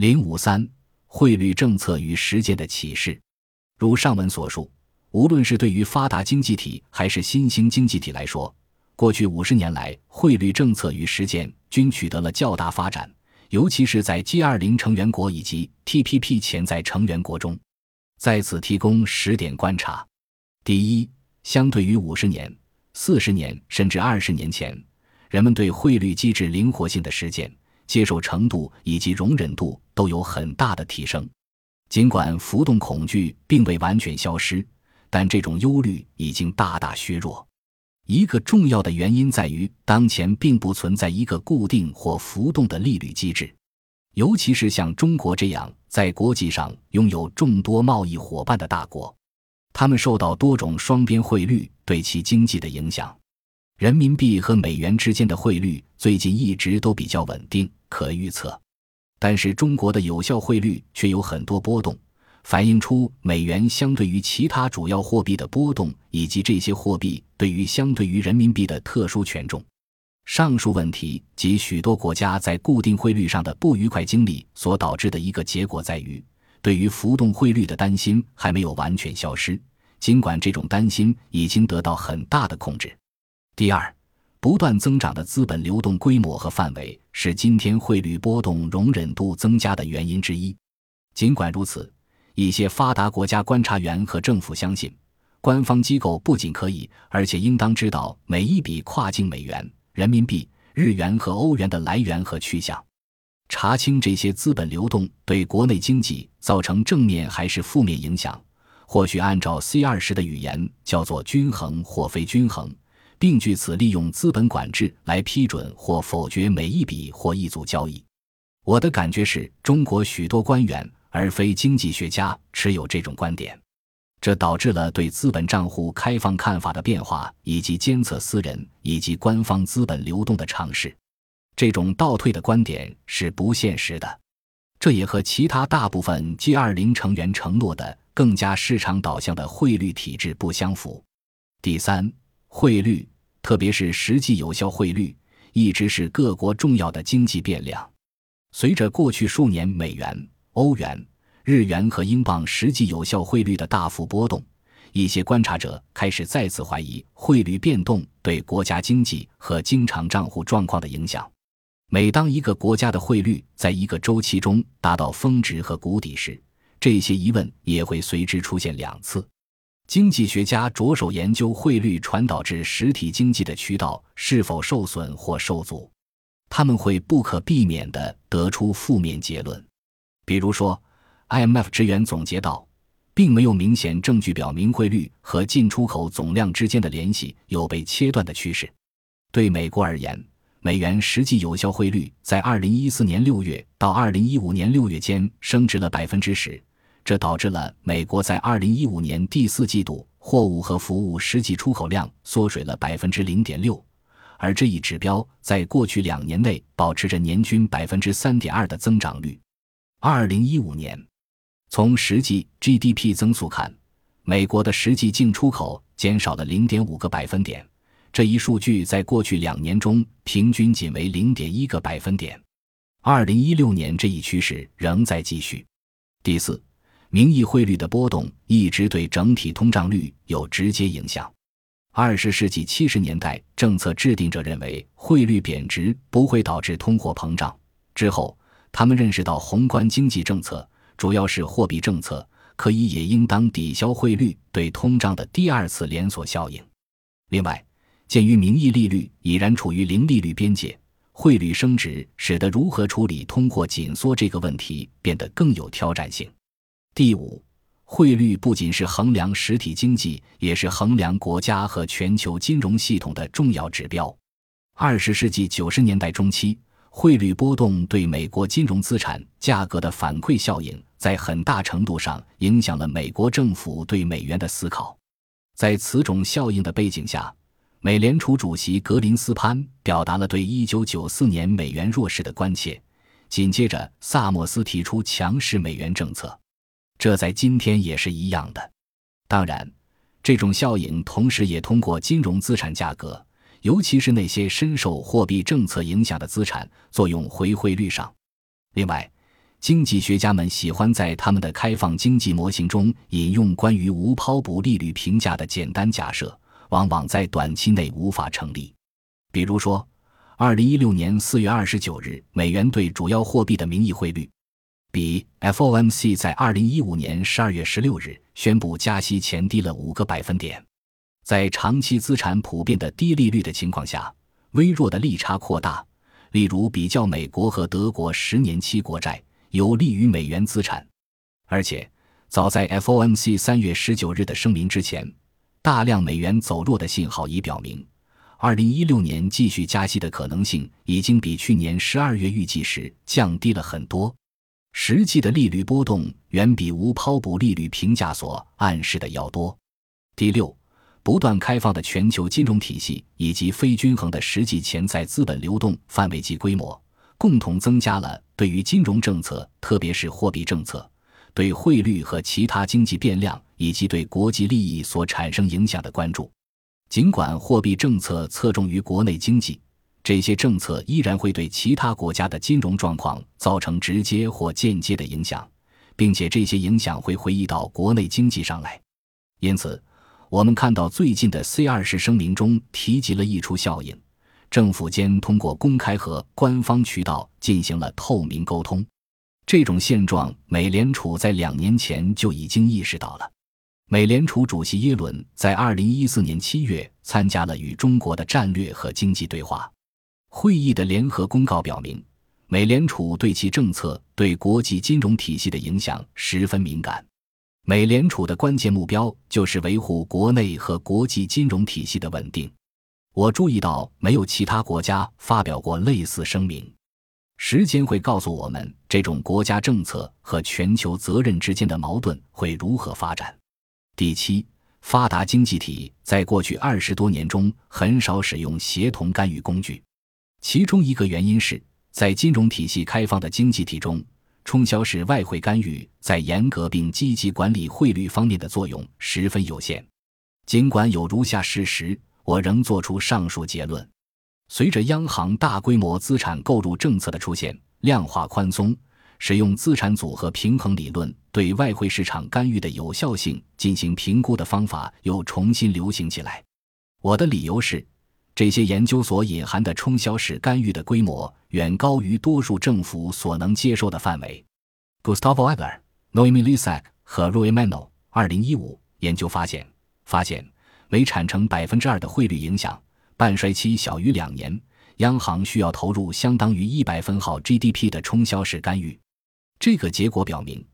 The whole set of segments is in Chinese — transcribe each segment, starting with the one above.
零五三，汇率政策与实践的启示。如上文所述，无论是对于发达经济体还是新兴经济体来说，过去五十年来，汇率政策与实践均取得了较大发展，尤其是在 G 二零成员国以及 TPP 潜在成员国中。在此提供十点观察：第一，相对于五十年、四十年甚至二十年前，人们对汇率机制灵活性的实践、接受程度以及容忍度都有很大的提升。尽管浮动恐惧并未完全消失，但这种忧虑已经大大削弱。一个重要的原因在于，当前并不存在一个固定或浮动的利率机制，尤其是像中国这样在国际上拥有众多贸易伙伴的大国，他们受到多种双边汇率对其经济的影响。人民币和美元之间的汇率最近一直都比较稳定、可预测，但是中国的有效汇率却有很多波动。反映出美元相对于其他主要货币的波动，以及这些货币对于相对于人民币的特殊权重。上述问题及许多国家在固定汇率上的不愉快经历所导致的一个结果在于，对于浮动汇率的担心还没有完全消失，尽管这种担心已经得到很大的控制。第二，不断增长的资本流动规模和范围是今天汇率波动容忍度增加的原因之一。尽管如此，一些发达国家观察员和政府相信，官方机构不仅可以，而且应当知道每一笔跨境美元、人民币、日元和欧元的来源和去向，查清这些资本流动对国内经济造成正面还是负面影响。或许按照 C 二十的语言，叫做均衡或非均衡，并据此利用资本管制来批准或否决每一笔或一组交易。我的感觉是中国许多官员。而非经济学家持有这种观点，这导致了对资本账户开放看法的变化，以及监测私人以及官方资本流动的尝试。这种倒退的观点是不现实的，这也和其他大部分 G20 成员承诺的更加市场导向的汇率体制不相符。第三，汇率，特别是实际有效汇率，一直是各国重要的经济变量。随着过去数年美元。欧元、日元和英镑实际有效汇率的大幅波动，一些观察者开始再次怀疑汇率变动对国家经济和经常账户状况的影响。每当一个国家的汇率在一个周期中达到峰值和谷底时，这些疑问也会随之出现两次。经济学家着手研究汇率传导至实体经济的渠道是否受损或受阻，他们会不可避免地得出负面结论。比如说，IMF 职员总结道，并没有明显证据表明汇率和进出口总量之间的联系有被切断的趋势。对美国而言，美元实际有效汇率在2014年6月到2015年6月间升值了百分之十，这导致了美国在2015年第四季度货物和服务实际出口量缩水了百分之零点六，而这一指标在过去两年内保持着年均百分之三点二的增长率。二零一五年，从实际 GDP 增速看，美国的实际进出口减少了零点五个百分点。这一数据在过去两年中平均仅为零点一个百分点。二零一六年这一趋势仍在继续。第四，名义汇率的波动一直对整体通胀率有直接影响。二十世纪七十年代，政策制定者认为汇率贬值不会导致通货膨胀。之后。他们认识到，宏观经济政策，主要是货币政策，可以也应当抵消汇率对通胀的第二次连锁效应。另外，鉴于名义利率已然处于零利率边界，汇率升值使得如何处理通货紧缩这个问题变得更有挑战性。第五，汇率不仅是衡量实体经济，也是衡量国家和全球金融系统的重要指标。二十世纪九十年代中期。汇率波动对美国金融资产价格的反馈效应，在很大程度上影响了美国政府对美元的思考。在此种效应的背景下，美联储主席格林斯潘表达了对1994年美元弱势的关切。紧接着，萨默斯提出强势美元政策，这在今天也是一样的。当然，这种效应同时也通过金融资产价格。尤其是那些深受货币政策影响的资产作用回汇率上。另外，经济学家们喜欢在他们的开放经济模型中引用关于无抛补利率评价的简单假设，往往在短期内无法成立。比如说，二零一六年四月二十九日，美元对主要货币的名义汇率，比 FOMC 在二零一五年十二月十六日宣布加息前低了五个百分点。在长期资产普遍的低利率的情况下，微弱的利差扩大。例如，比较美国和德国十年期国债。有利于美元资产，而且早在 FOMC 三月十九日的声明之前，大量美元走弱的信号已表明，二零一六年继续加息的可能性已经比去年十二月预计时降低了很多。实际的利率波动远比无抛补利率评价所暗示的要多。第六，不断开放的全球金融体系以及非均衡的实际潜在资本流动范围及规模。共同增加了对于金融政策，特别是货币政策，对汇率和其他经济变量以及对国际利益所产生影响的关注。尽管货币政策侧重于国内经济，这些政策依然会对其他国家的金融状况造成直接或间接的影响，并且这些影响会回忆到国内经济上来。因此，我们看到最近的 C 二十声明中提及了溢出效应。政府间通过公开和官方渠道进行了透明沟通，这种现状，美联储在两年前就已经意识到了。美联储主席耶伦在二零一四年七月参加了与中国的战略和经济对话会议的联合公告表明，美联储对其政策对国际金融体系的影响十分敏感。美联储的关键目标就是维护国内和国际金融体系的稳定。我注意到，没有其他国家发表过类似声明。时间会告诉我们，这种国家政策和全球责任之间的矛盾会如何发展。第七，发达经济体在过去二十多年中很少使用协同干预工具，其中一个原因是在金融体系开放的经济体中，冲销式外汇干预在严格并积极管理汇率方面的作用十分有限。尽管有如下事实。我仍作出上述结论：随着央行大规模资产购入政策的出现，量化宽松、使用资产组合平衡理论对外汇市场干预的有效性进行评估的方法又重新流行起来。我的理由是，这些研究所隐含的冲销式干预的规模远高于多数政府所能接受的范围。Gustavo Eber、Noemi Lisak 和 Rui Mano 二零一五研究发现，发现。每产生百分之二的汇率影响，半衰期小于两年，央行需要投入相当于一百分号 GDP 的冲销式干预。这个结果表明，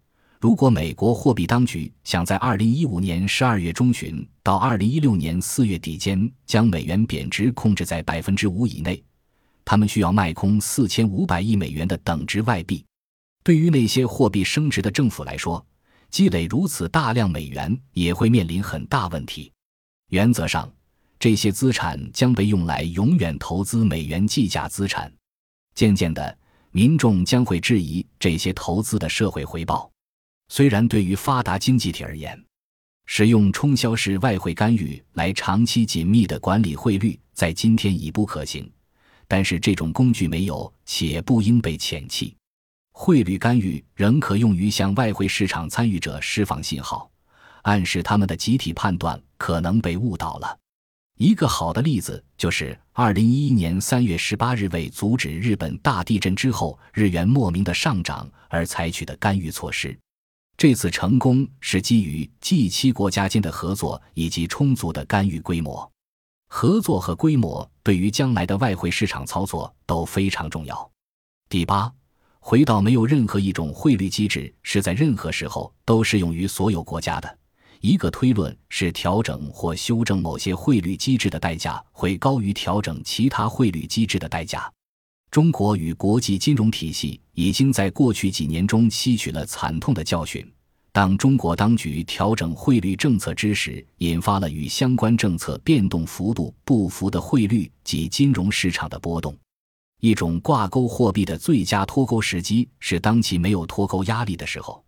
如果美国货币当局想在二零一五年十二月中旬到二零一六年四月底间将美元贬值控制在百分之五以内，他们需要卖空四千五百亿美元的等值外币。对于那些货币升值的政府来说，积累如此大量美元也会面临很大问题。原则上，这些资产将被用来永远投资美元计价资产。渐渐的，民众将会质疑这些投资的社会回报。虽然对于发达经济体而言，使用冲销式外汇干预来长期紧密的管理汇率，在今天已不可行，但是这种工具没有且不应被遣弃。汇率干预仍可用于向外汇市场参与者释放信号。暗示他们的集体判断可能被误导了。一个好的例子就是二零一一年三月十八日为阻止日本大地震之后日元莫名的上涨而采取的干预措施。这次成功是基于 G 七国家间的合作以及充足的干预规模。合作和规模对于将来的外汇市场操作都非常重要。第八，回到没有任何一种汇率机制是在任何时候都适用于所有国家的。一个推论是，调整或修正某些汇率机制的代价会高于调整其他汇率机制的代价。中国与国际金融体系已经在过去几年中吸取了惨痛的教训。当中国当局调整汇率政策之时，引发了与相关政策变动幅度不符的汇率及金融市场的波动。一种挂钩货币的最佳脱钩时机是当其没有脱钩压力的时候。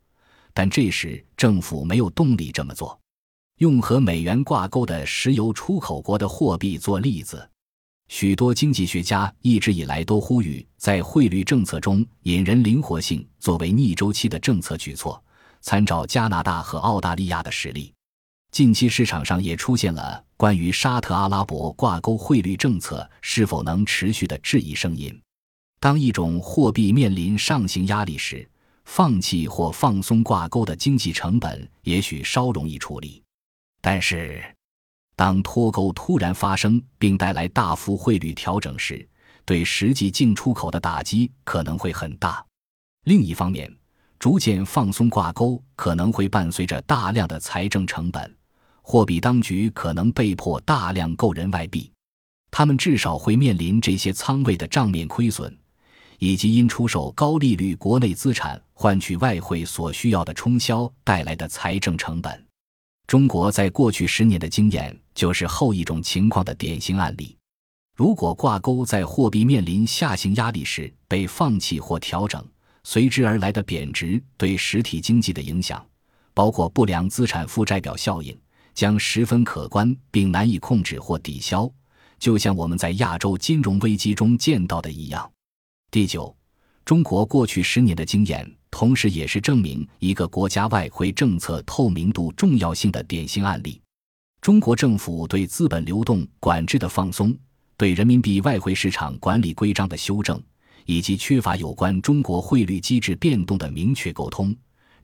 但这时政府没有动力这么做。用和美元挂钩的石油出口国的货币做例子，许多经济学家一直以来都呼吁在汇率政策中引人灵活性作为逆周期的政策举措，参照加拿大和澳大利亚的实例。近期市场上也出现了关于沙特阿拉伯挂钩汇率政策是否能持续的质疑声音。当一种货币面临上行压力时，放弃或放松挂钩的经济成本也许稍容易处理，但是。当脱钩突然发生并带来大幅汇率调整时，对实际进出口的打击可能会很大。另一方面，逐渐放松挂钩可能会伴随着大量的财政成本，货币当局可能被迫大量购人外币，他们至少会面临这些仓位的账面亏损，以及因出售高利率国内资产换取外汇所需要的冲销带来的财政成本。中国在过去十年的经验就是后一种情况的典型案例。如果挂钩在货币面临下行压力时被放弃或调整，随之而来的贬值对实体经济的影响，包括不良资产负债表效应，将十分可观并难以控制或抵消，就像我们在亚洲金融危机中见到的一样。第九，中国过去十年的经验。同时，也是证明一个国家外汇政策透明度重要性的典型案例。中国政府对资本流动管制的放松，对人民币外汇市场管理规章的修正，以及缺乏有关中国汇率机制变动的明确沟通，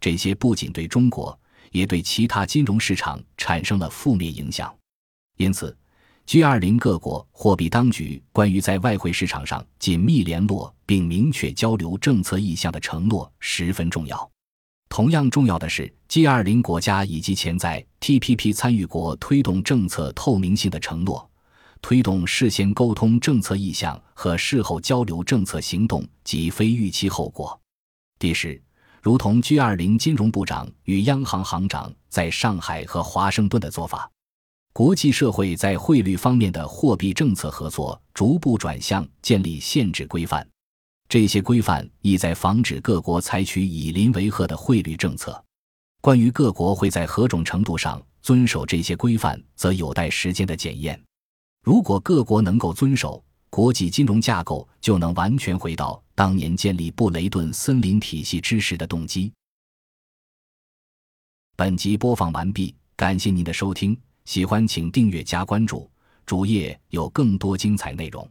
这些不仅对中国，也对其他金融市场产生了负面影响。因此。G20 各国货币当局关于在外汇市场上紧密联络并明确交流政策意向的承诺十分重要。同样重要的是，G20 国家以及潜在 TPP 参与国推动政策透明性的承诺，推动事先沟通政策意向和事后交流政策行动及非预期后果。第十，如同 G20 金融部长与央行行长在上海和华盛顿的做法。国际社会在汇率方面的货币政策合作逐步转向建立限制规范，这些规范意在防止各国采取以邻为壑的汇率政策。关于各国会在何种程度上遵守这些规范，则有待时间的检验。如果各国能够遵守，国际金融架构就能完全回到当年建立布雷顿森林体系之时的动机。本集播放完毕，感谢您的收听。喜欢请订阅加关注，主页有更多精彩内容。